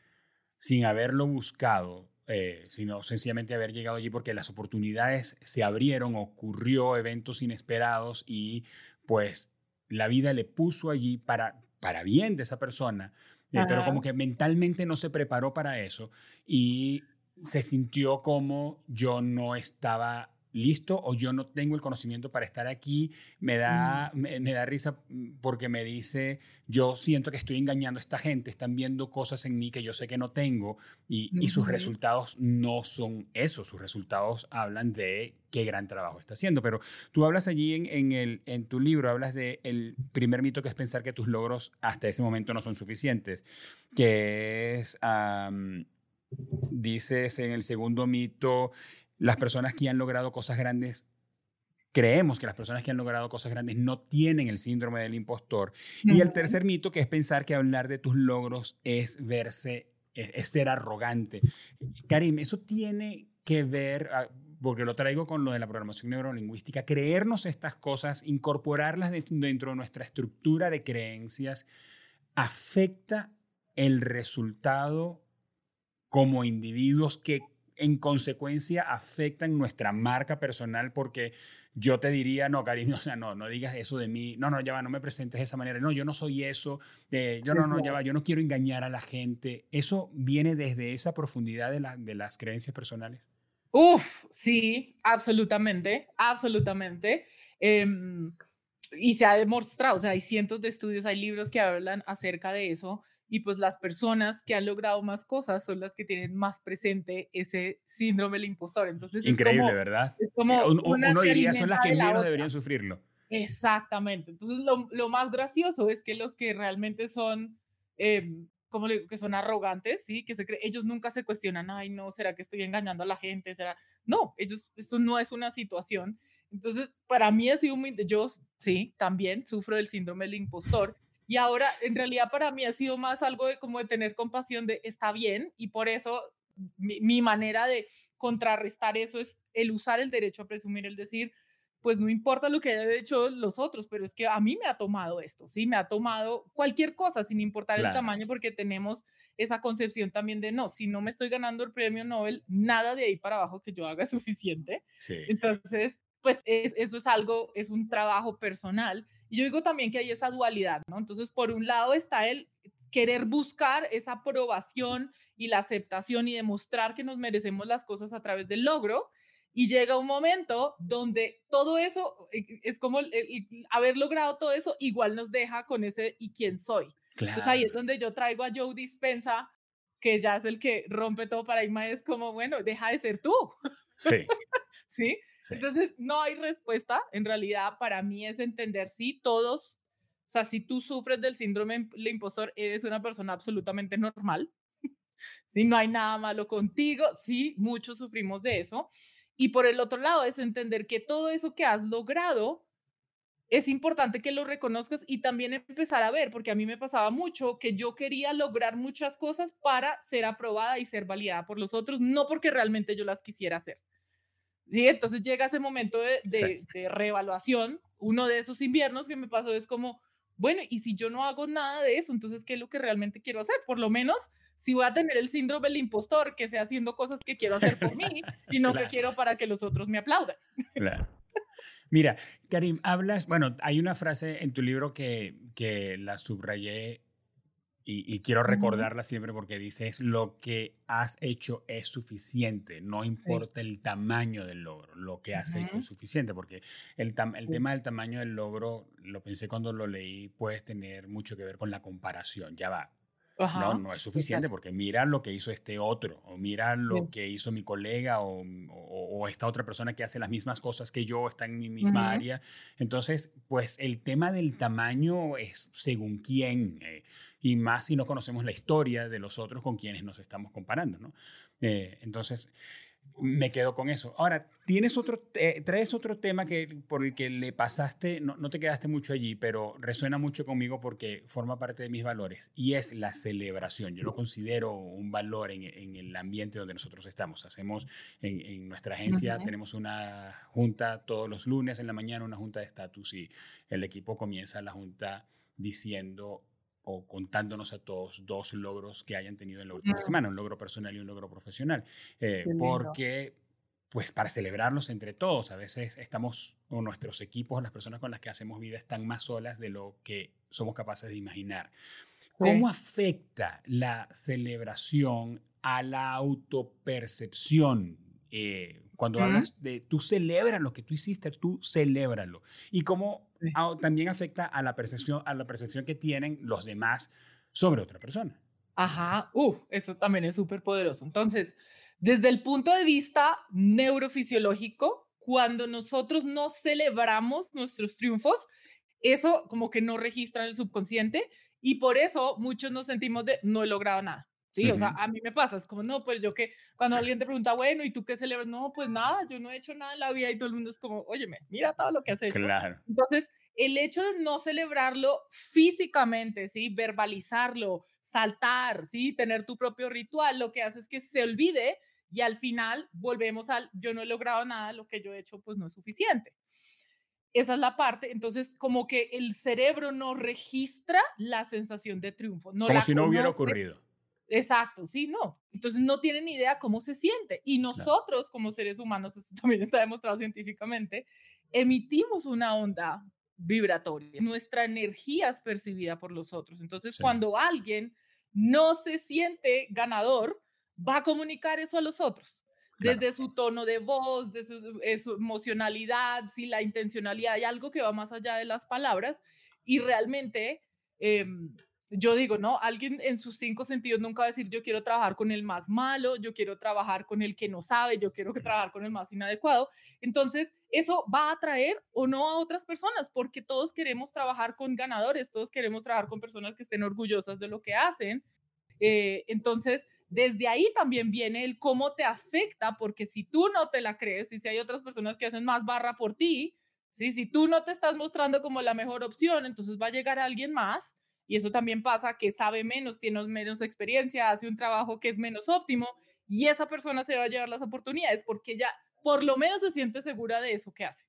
sin haberlo buscado, eh, sino sencillamente haber llegado allí porque las oportunidades se abrieron, ocurrió eventos inesperados y pues la vida le puso allí para, para bien de esa persona, eh, pero como que mentalmente no se preparó para eso y se sintió como yo no estaba listo o yo no tengo el conocimiento para estar aquí, me da, me, da risa porque me dice, yo siento que estoy engañando a esta gente, están viendo cosas en mí que yo sé que no tengo y, y sus resultados no son eso, sus resultados hablan de qué gran trabajo está haciendo, pero tú hablas allí en, en, el, en tu libro, hablas de el primer mito que es pensar que tus logros hasta ese momento no son suficientes, que es, dices en el segundo mito, las personas que han logrado cosas grandes creemos que las personas que han logrado cosas grandes no tienen el síndrome del impostor. Y el tercer mito, que es pensar que hablar de tus logros es verse, es, ser arrogante. Karim, eso tiene que ver, ah, porque lo traigo con lo de la programación neurolingüística, creernos estas cosas, incorporarlas dentro de nuestra estructura de creencias, afecta el resultado como individuos que en consecuencia afectan nuestra marca personal porque yo te diría, no, cariño, (laughs) o sea, no, no digas eso de mí, no, no, ya va, no me presentes de esa manera, no, yo no soy eso, eh, yo no, no, ya va, yo no quiero engañar a la gente. ¿Eso viene desde esa profundidad de, la, de las creencias personales? Uf, sí, absolutamente, absolutamente. Em, y se ha demostrado, o sea, hay cientos de estudios, hay libros que hablan acerca de eso y pues las personas que han logrado más cosas son las que tienen más presente ese síndrome del impostor. Entonces, Increíble, ¿verdad? Es como eh, uno diría son las que menos deberían sufrirlo. Exactamente. Entonces, lo, lo, más gracioso es que los que realmente son, eh, como le digo, que son arrogantes, ¿sí? Que se ellos nunca se cuestionan, ay, no, ¿será que estoy engañando a la gente? ¿Será? No, ellos, eso no es una situación. Entonces, para mí ha sido muy, yo sí, también sufro del síndrome del impostor y ahora, en realidad, para mí ha sido más algo de como de tener compasión de está bien y por eso mi, manera de contrarrestar eso es el usar el derecho a presumir, el decir, pues no importa lo que hayan hecho los otros, pero es que a mí me ha tomado esto, ¿sí? Me ha tomado cualquier cosa sin importar el tamaño porque tenemos esa concepción también de no, si no me estoy ganando el premio Nobel, nada de ahí para abajo que yo haga es (laughs) suficiente. Sí. Entonces, pues eso es algo, es un trabajo personal y yo digo también que hay esa dualidad, ¿no? Entonces, por un lado está el querer buscar esa aprobación y la aceptación y demostrar que nos merecemos las cosas a través del logro. Y llega un momento donde todo eso, eh, es como haber logrado todo eso, igual nos deja con ese ¿y quién soy? Claro. Entonces ahí es donde yo traigo a Joe Dispensa, que ya es el que rompe todo paradigma, es como, bueno, deja de ser tú. Sí. (laughs) ¿Sí? Entonces, no hay respuesta. En realidad, para mí es entender si todos, o sea, si tú sufres del síndrome del impostor, eres una persona absolutamente normal. (laughs) Si no hay nada malo contigo, sí, muchos sufrimos de eso. Y por el otro lado, es entender que todo eso que has logrado es importante que lo reconozcas y también empezar a ver, porque a mí me pasaba mucho que yo quería lograr muchas cosas para ser aprobada y ser validada por los otros, no porque realmente yo las quisiera hacer. ¿Sí? Entonces llega ese momento de, de, reevaluación. Uno de esos inviernos que me pasó es como, bueno, y si yo no hago nada de eso, entonces, ¿qué es lo que realmente quiero hacer? Por lo menos, si voy a tener el síndrome del impostor, que sea haciendo cosas que quiero hacer por mí y no que quiero para que los otros me aplaudan. Claro. Mira, Karim, hablas, bueno, hay una frase en tu libro que, que la subrayé y, quiero recordarla siempre porque dices, lo que has hecho es suficiente, no importa el tamaño del logro, lo que has hecho es suficiente, porque el, el tema del tamaño del logro, lo pensé cuando lo leí, puede tener mucho que ver con la comparación, ya va, no, no es suficiente porque mira lo que hizo este otro, o mira lo que hizo mi colega, o, o, esta otra persona que hace las mismas cosas que yo, está en mi misma área. Entonces, pues el tema del tamaño es según quién, eh, y más si no conocemos la historia de los otros con quienes nos estamos comparando, ¿no? Eh, entonces, me quedo con eso. Ahora, tienes otro, traes otro tema que, por el que le pasaste, no, no, te quedaste mucho allí, pero resuena mucho conmigo porque forma parte de mis valores y es la celebración. Yo lo considero un valor en, en el ambiente donde nosotros estamos. Hacemos en, en nuestra agencia, tenemos una junta todos los lunes en la mañana, una junta de estatus y el equipo comienza la junta diciendo o contándonos a todos dos logros que hayan tenido en la última semana, un logro personal y un logro profesional. Eh, porque, pues, para celebrarlos entre todos, a veces estamos, o nuestros equipos, las personas con las que hacemos vida, están más solas de lo que somos capaces de imaginar. ¿Cómo afecta la celebración a la autopercepción? Eh, cuando hablas de tú celebras lo que tú hiciste, tú celébralo. Y cómo también afecta a la, percepción, a la percepción que tienen los demás sobre otra persona. Ajá, uh, eso también es súper poderoso. Entonces, desde el punto de vista neurofisiológico, cuando nosotros no celebramos nuestros triunfos, eso como que no registra en el subconsciente y por eso muchos nos sentimos de no he logrado nada. Sí, o sea, a mí me pasa, es como, no, pues yo que cuando alguien te pregunta, bueno, ¿y tú qué celebras? No, pues nada, yo no he hecho nada en la vida y todo el mundo es como, óyeme, mira todo lo que has hecho. Claro. Entonces, el hecho de no celebrarlo físicamente, ¿sí? Verbalizarlo, saltar, ¿sí? Tener tu propio ritual, lo que hace es que se olvide y al final volvemos al yo no he logrado nada, lo que yo he hecho pues no es suficiente. Esa es la parte, entonces como que el cerebro no registra la sensación de triunfo. No como si no hubiera ocurrido. Exacto, sí, no. Entonces no tienen idea cómo se siente. Y nosotros como seres humanos, esto también está demostrado científicamente, emitimos una onda vibratoria. Nuestra energía es percibida por los otros. Entonces cuando alguien no se siente ganador, va a comunicar eso a los otros. Desde su tono de voz, de su, eh, su, emocionalidad, si la intencionalidad, hay algo que va más allá de las palabras y realmente eh, yo digo, ¿no? Alguien en sus cinco sentidos nunca va a decir, yo quiero trabajar con el más malo, yo quiero trabajar con el que no sabe, yo quiero trabajar con el más inadecuado. Entonces, eso va a atraer o no a otras personas, porque todos queremos trabajar con ganadores, todos queremos trabajar con personas que estén orgullosas de lo que hacen. Eh, entonces, desde ahí también viene el cómo te afecta, porque si tú no te la crees y si hay otras personas que hacen más barra por ti, ¿sí? si tú no te estás mostrando como la mejor opción, entonces va a llegar alguien más y eso también pasa que sabe menos, tiene menos experiencia, hace un trabajo que es menos óptimo y esa persona se va a llevar las oportunidades porque ella por lo menos se siente segura de eso que hace.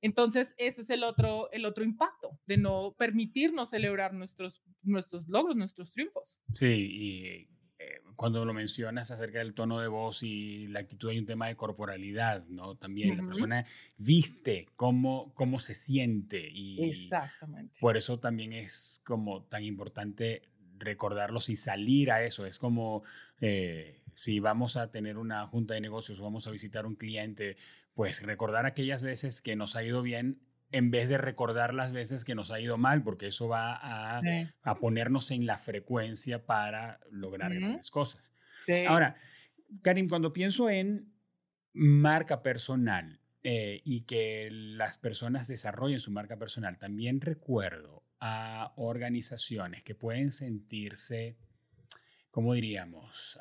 Entonces, ese es el otro, el otro impacto de no permitirnos celebrar nuestros, nuestros logros, nuestros triunfos. Sí, y eh, cuando lo mencionas acerca del tono de voz y la actitud, hay un tema de corporalidad, ¿no? También la persona viste cómo, cómo se siente y Exactamente. por eso también es como tan importante recordarlos y salir a eso. Es como eh, si vamos a tener una junta de negocios o vamos a visitar un cliente, pues recordar aquellas veces que nos ha ido bien en vez de recordar las veces que nos ha ido mal, porque eso va a, a ponernos en la frecuencia para lograr grandes cosas. Ahora, Karim, cuando pienso en marca personal eh, y que las personas desarrollen su marca personal, también recuerdo a organizaciones que pueden sentirse, ¿cómo diríamos?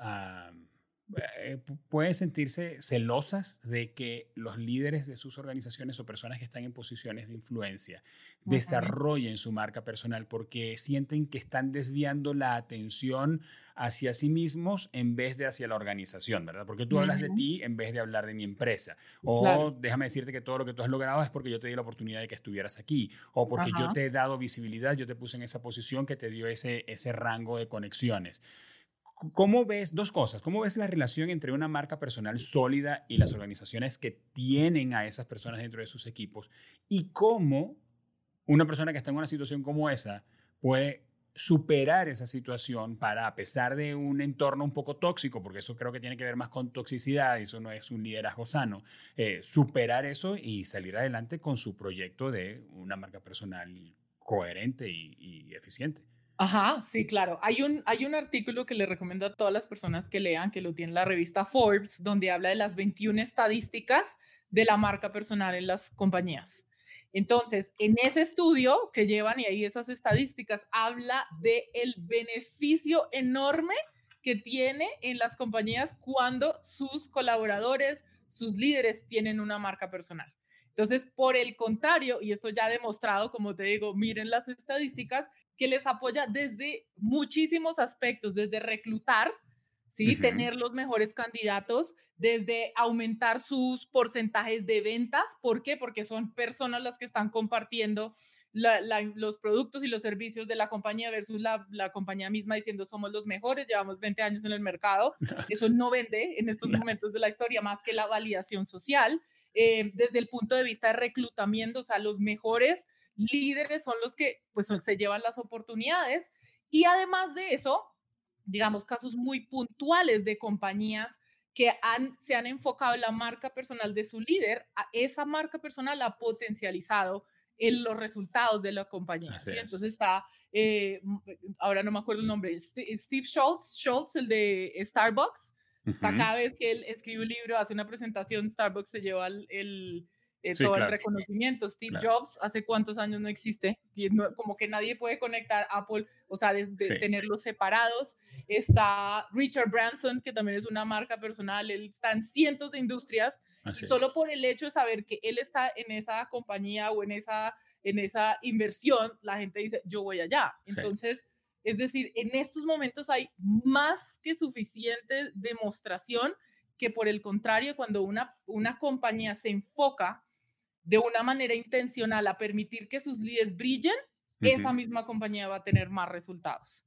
Eh, pueden sentirse celosas de que los líderes de sus organizaciones o personas que están en posiciones de influencia desarrollen su marca personal porque sienten que están desviando la atención hacia sí mismos en vez de hacia la organización, ¿verdad? Porque tú hablas de ti en vez de hablar de mi empresa. O déjame decirte que todo lo que tú has logrado es porque yo te di la oportunidad de que estuvieras aquí. O porque yo te he dado visibilidad, yo te puse en esa posición que te dio ese, ese rango de conexiones. ¿Cómo ves dos cosas? ¿Cómo ves la relación entre una marca personal sólida y las organizaciones que tienen a esas personas dentro de sus equipos? Y cómo una persona que está en una situación como esa puede superar esa situación para, a pesar de un entorno un poco tóxico, porque eso creo que tiene que ver más con toxicidad y eso no es un liderazgo sano, eh, superar eso y salir adelante con su proyecto de una marca personal coherente y eficiente. Ajá, sí, claro. Hay un, hay un artículo que le recomiendo a todas las personas que lean, que lo tiene la revista Forbes, donde habla de las 21 estadísticas de la marca personal en las compañías. Entonces, en ese estudio que llevan y ahí esas estadísticas, habla de el beneficio enorme que tiene en las compañías cuando sus colaboradores, sus líderes tienen una marca personal. Entonces, por el contrario, y esto ya ha demostrado, como te digo, miren las estadísticas, que les apoya desde muchísimos aspectos, desde reclutar, ¿sí? Tener los mejores candidatos, desde aumentar sus porcentajes de ventas. ¿Por qué? Porque son personas las que están compartiendo los productos y los servicios de la compañía versus la, la, compañía misma diciendo somos los mejores, llevamos 20 años en el mercado. (laughs) Eso no vende en estos momentos de la historia más que la validación social. Eh, desde el punto de vista de reclutamiento, o sea, los mejores líderes son los que pues se llevan las oportunidades y además de eso, digamos, casos muy puntuales de compañías que han, se han enfocado en la marca personal de su líder, a esa marca personal ha potencializado en los resultados de la compañía. Entonces está, eh, ahora no me acuerdo el nombre, Steve Schultz, Schultz, el de Starbucks. cada vez que él escribe un libro, hace una presentación, Starbucks se lleva el eh, todo el reconocimiento. Steve Jobs, ¿hace cuántos años no existe? Y como que nadie puede conectar Apple, o sea, de, tenerlos separados. Está Richard Branson, que también es una marca personal, él está en cientos de industrias. solo por el hecho de saber que él está en esa compañía o en esa, en esa inversión, la gente dice, yo voy allá. Entonces, es decir, en estos momentos hay más que suficiente demostración que por el contrario, cuando una, una compañía se enfoca de una manera intencional a permitir que sus líderes brillen, esa misma compañía va a tener más resultados.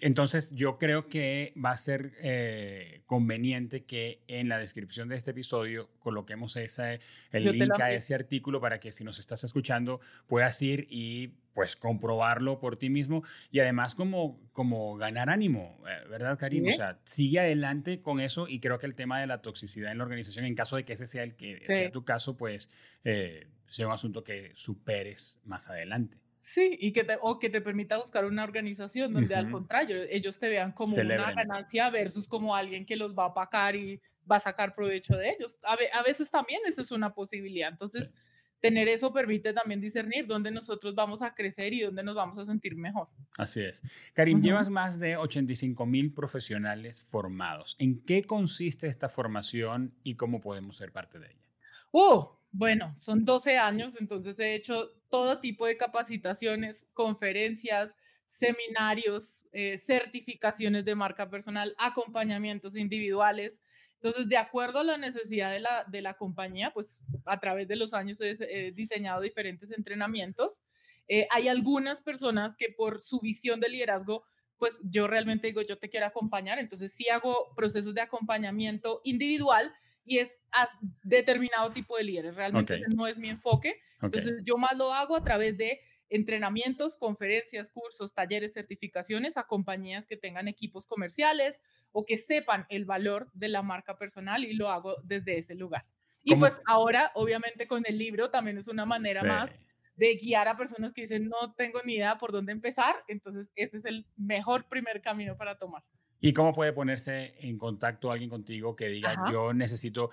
Entonces, yo creo que va a ser eh, conveniente que en la descripción de este episodio coloquemos ese, el link a ese artículo para que si nos estás escuchando puedas ir y pues comprobarlo por ti mismo y además como, como ganar ánimo, eh, ¿verdad, Karim? O sea, sigue adelante con eso y creo que el tema de la toxicidad en la organización, en caso de que ese sea el que sea tu caso, pues eh, sea un asunto que superes más adelante. Sí, y que te, o que te permita buscar una organización donde al contrario, ellos te vean como una ganancia versus como alguien que los va a apacar y va a sacar provecho de ellos. A, veces también eso es una posibilidad. Entonces, tener eso permite también discernir dónde nosotros vamos a crecer y dónde nos vamos a sentir mejor. Así es. Karim, llevas más de 85 mil profesionales formados. ¿En qué consiste esta formación y cómo podemos ser parte de ella? ¡Uh! Bueno, son 12 años, entonces he hecho todo tipo de capacitaciones, conferencias, seminarios, eh, certificaciones de marca personal, acompañamientos individuales. Entonces, de acuerdo a la necesidad de la, de la compañía, pues a través de los años he, diseñado diferentes entrenamientos. Eh, hay algunas personas que por su visión de liderazgo, pues yo realmente digo, yo te quiero acompañar, entonces sí hago procesos de acompañamiento individual y es a determinado tipo de líderes. Realmente ese no es mi enfoque. Entonces yo más lo hago a través de entrenamientos, conferencias, cursos, talleres, certificaciones a compañías que tengan equipos comerciales o que sepan el valor de la marca personal y lo hago desde ese lugar. Y pues ahora, obviamente, con el libro también es una manera más de guiar a personas que dicen, no tengo ni idea por dónde empezar. Entonces, ese es el mejor primer camino para tomar. ¿Y cómo puede ponerse en contacto alguien contigo que diga, yo necesito,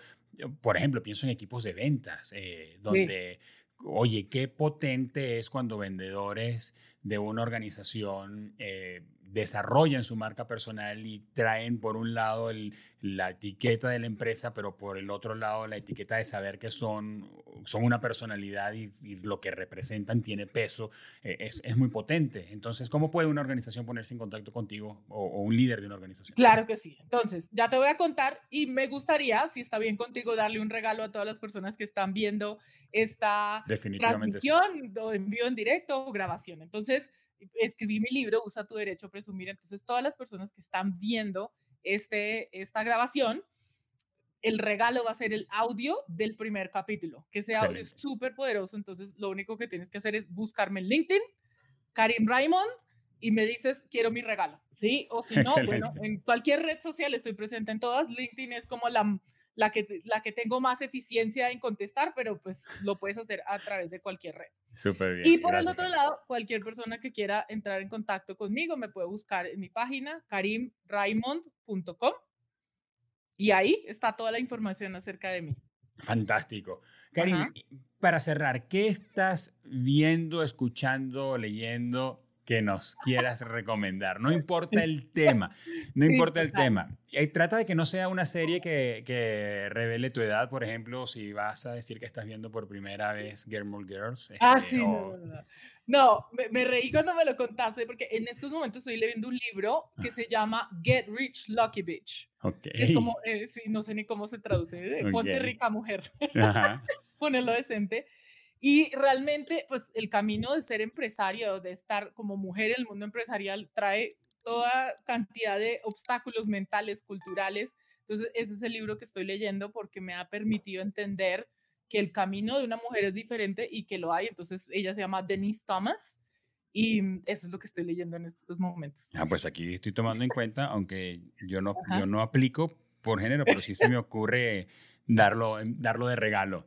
por ejemplo, pienso en equipos de ventas, eh, donde, oye, qué potente es cuando vendedores de una organización eh, desarrollan su marca personal y traen por un lado la etiqueta de la empresa, pero por el otro lado la etiqueta de saber que son, son una personalidad y, lo que representan tiene peso, eh, es, es, muy potente. Entonces, ¿cómo puede una organización ponerse en contacto contigo o, o, un líder de una organización? Claro que sí. Entonces, ya te voy a contar y me gustaría, si está bien contigo, darle un regalo a todas las personas que están viendo esta transmisión o envío en directo o grabación. Entonces, escribí mi libro, Usa tu derecho a presumir. Entonces, todas las personas que están viendo este, esta grabación, el regalo va a ser el audio del primer capítulo, que ese audio es súper poderoso. Entonces, lo único que tienes que hacer es buscarme en LinkedIn, Karim Raymond, y me dices, quiero mi regalo. Sí, o si no, bueno, en cualquier red social estoy presente en todas. LinkedIn es como la la que, la que tengo más eficiencia en contestar, pero pues lo puedes hacer a través de cualquier red. Súper bien. Y por el otro lado, cualquier persona que quiera entrar en contacto conmigo me puede buscar en mi página karimraimond.com y ahí está toda la información acerca de mí. Fantástico. Karim, para cerrar, ¿qué estás viendo, escuchando, leyendo que nos quieras recomendar. No importa el (laughs) tema, no importa el tema. Y trata de que no sea una serie que, que, revele tu edad, por ejemplo, si vas a decir que estás viendo por primera vez Gilmore Girls. ah, este, sí, no, no, me, reí cuando me lo contaste porque en estos momentos estoy leyendo un libro que se llama Get Rich Lucky Bitch. Ok. Es como, eh, sí, no sé ni cómo se traduce, ¿eh? ponte rica mujer, (laughs) ponerlo decente. Y realmente, pues el camino de ser empresario, de estar como mujer en el mundo empresarial, trae toda cantidad de obstáculos mentales, culturales. Entonces, ese es el libro que estoy leyendo porque me ha permitido entender que el camino de una mujer es diferente y que lo hay. Entonces, ella se llama Denise Thomas y eso es lo que estoy leyendo en estos momentos. Ah, pues aquí estoy tomando en cuenta, aunque yo no, yo no aplico por género, pero sí se me ocurre darlo, darlo de regalo.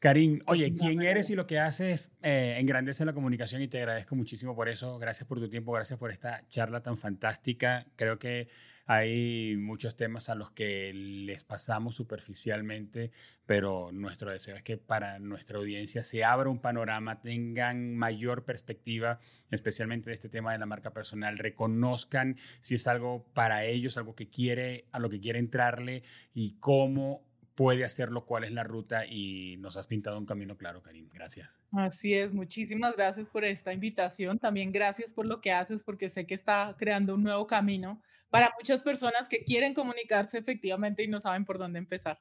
Karim, oye, ¿quién eres y lo que haces eh, engrandece la comunicación y te agradezco muchísimo por eso. Gracias por tu tiempo, gracias por esta charla tan fantástica. Creo que hay muchos temas a los que les pasamos superficialmente, pero nuestro deseo es que para nuestra audiencia se abra un panorama, tengan mayor perspectiva, especialmente de este tema de la marca personal, reconozcan si es algo para ellos, algo que quiere, a lo que quiere entrarle y cómo puede hacerlo, cuál es la ruta y nos has pintado un camino claro, Karim. Gracias. Así es, muchísimas gracias por esta invitación. También gracias por lo que haces porque sé que está creando un nuevo camino para muchas personas que quieren comunicarse efectivamente y no saben por dónde empezar.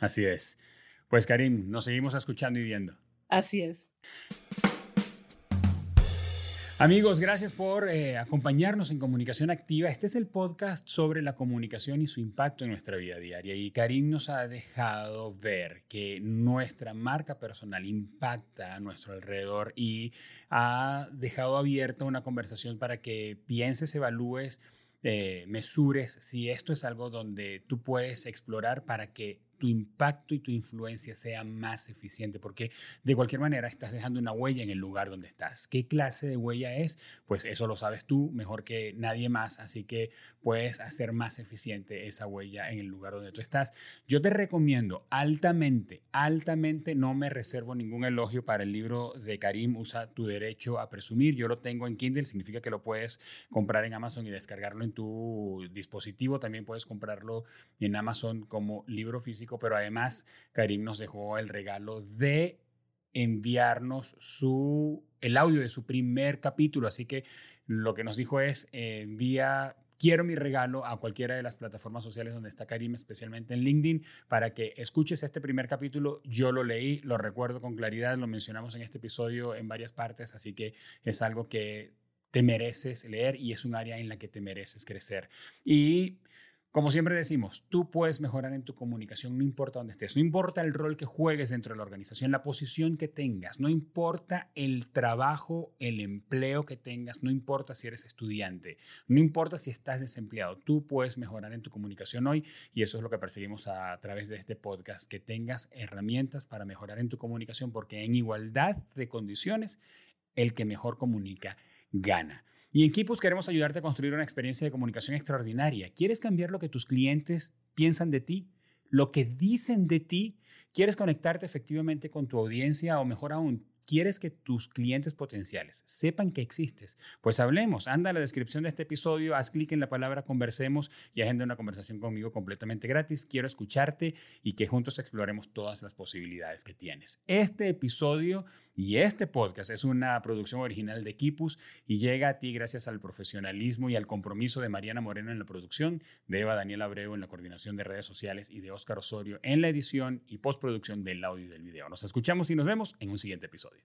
Así es. Pues Karim, nos seguimos escuchando y viendo. Así es. Amigos, gracias por eh, acompañarnos en Comunicación Activa. Este es el podcast sobre la comunicación y su impacto en nuestra vida diaria. Y Karim nos ha dejado ver que nuestra marca personal impacta a nuestro alrededor y ha dejado abierta una conversación para que pienses, evalúes, eh, mesures si esto es algo donde tú puedes explorar para que tu impacto y tu influencia sea más eficiente, porque de cualquier manera estás dejando una huella en el lugar donde estás. ¿Qué clase de huella es? Pues eso lo sabes tú mejor que nadie más, así que puedes hacer más eficiente esa huella en el lugar donde tú estás. Yo te recomiendo altamente, altamente, no me reservo ningún elogio para el libro de Karim, Usa tu derecho a presumir. Yo lo tengo en Kindle, significa que lo puedes comprar en Amazon y descargarlo en tu dispositivo. También puedes comprarlo en Amazon como libro físico pero además Karim nos dejó el regalo de enviarnos su, el audio de su primer capítulo. Así que lo que nos dijo es, envía quiero mi regalo a cualquiera de las plataformas sociales donde está Karim, especialmente en LinkedIn, para que escuches este primer capítulo. Yo lo leí, lo recuerdo con claridad, lo mencionamos en este episodio en varias partes, así que es algo que te mereces leer y es un área en la que te mereces crecer. Y como siempre decimos, tú puedes mejorar en tu comunicación, no importa dónde estés, no importa el rol que juegues dentro de la organización, la posición que tengas, no importa el trabajo, el empleo que tengas, no importa si eres estudiante, no importa si estás desempleado, tú puedes mejorar en tu comunicación hoy y eso es lo que perseguimos a través de este podcast, que tengas herramientas para mejorar en tu comunicación, porque en igualdad de condiciones, el que mejor comunica gana. Y en Kipus queremos ayudarte a construir una experiencia de comunicación extraordinaria. ¿Quieres cambiar lo que tus clientes piensan de ti? ¿Lo que dicen de ti? ¿Quieres conectarte efectivamente con tu audiencia o mejor aún, ¿Quieres que tus clientes potenciales sepan que existes? Pues hablemos. Anda a la descripción de este episodio, haz clic en la palabra conversemos y agenda una conversación conmigo completamente gratis. Quiero escucharte y que juntos exploremos todas las posibilidades que tienes. Este episodio y este podcast es una producción original de Kipus y llega a ti gracias al profesionalismo y al compromiso de Mariana Moreno en la producción, de Eva Daniel Abreu en la coordinación de redes sociales y de Óscar Osorio en la edición y postproducción del audio y del video. Nos escuchamos y nos vemos en un siguiente episodio.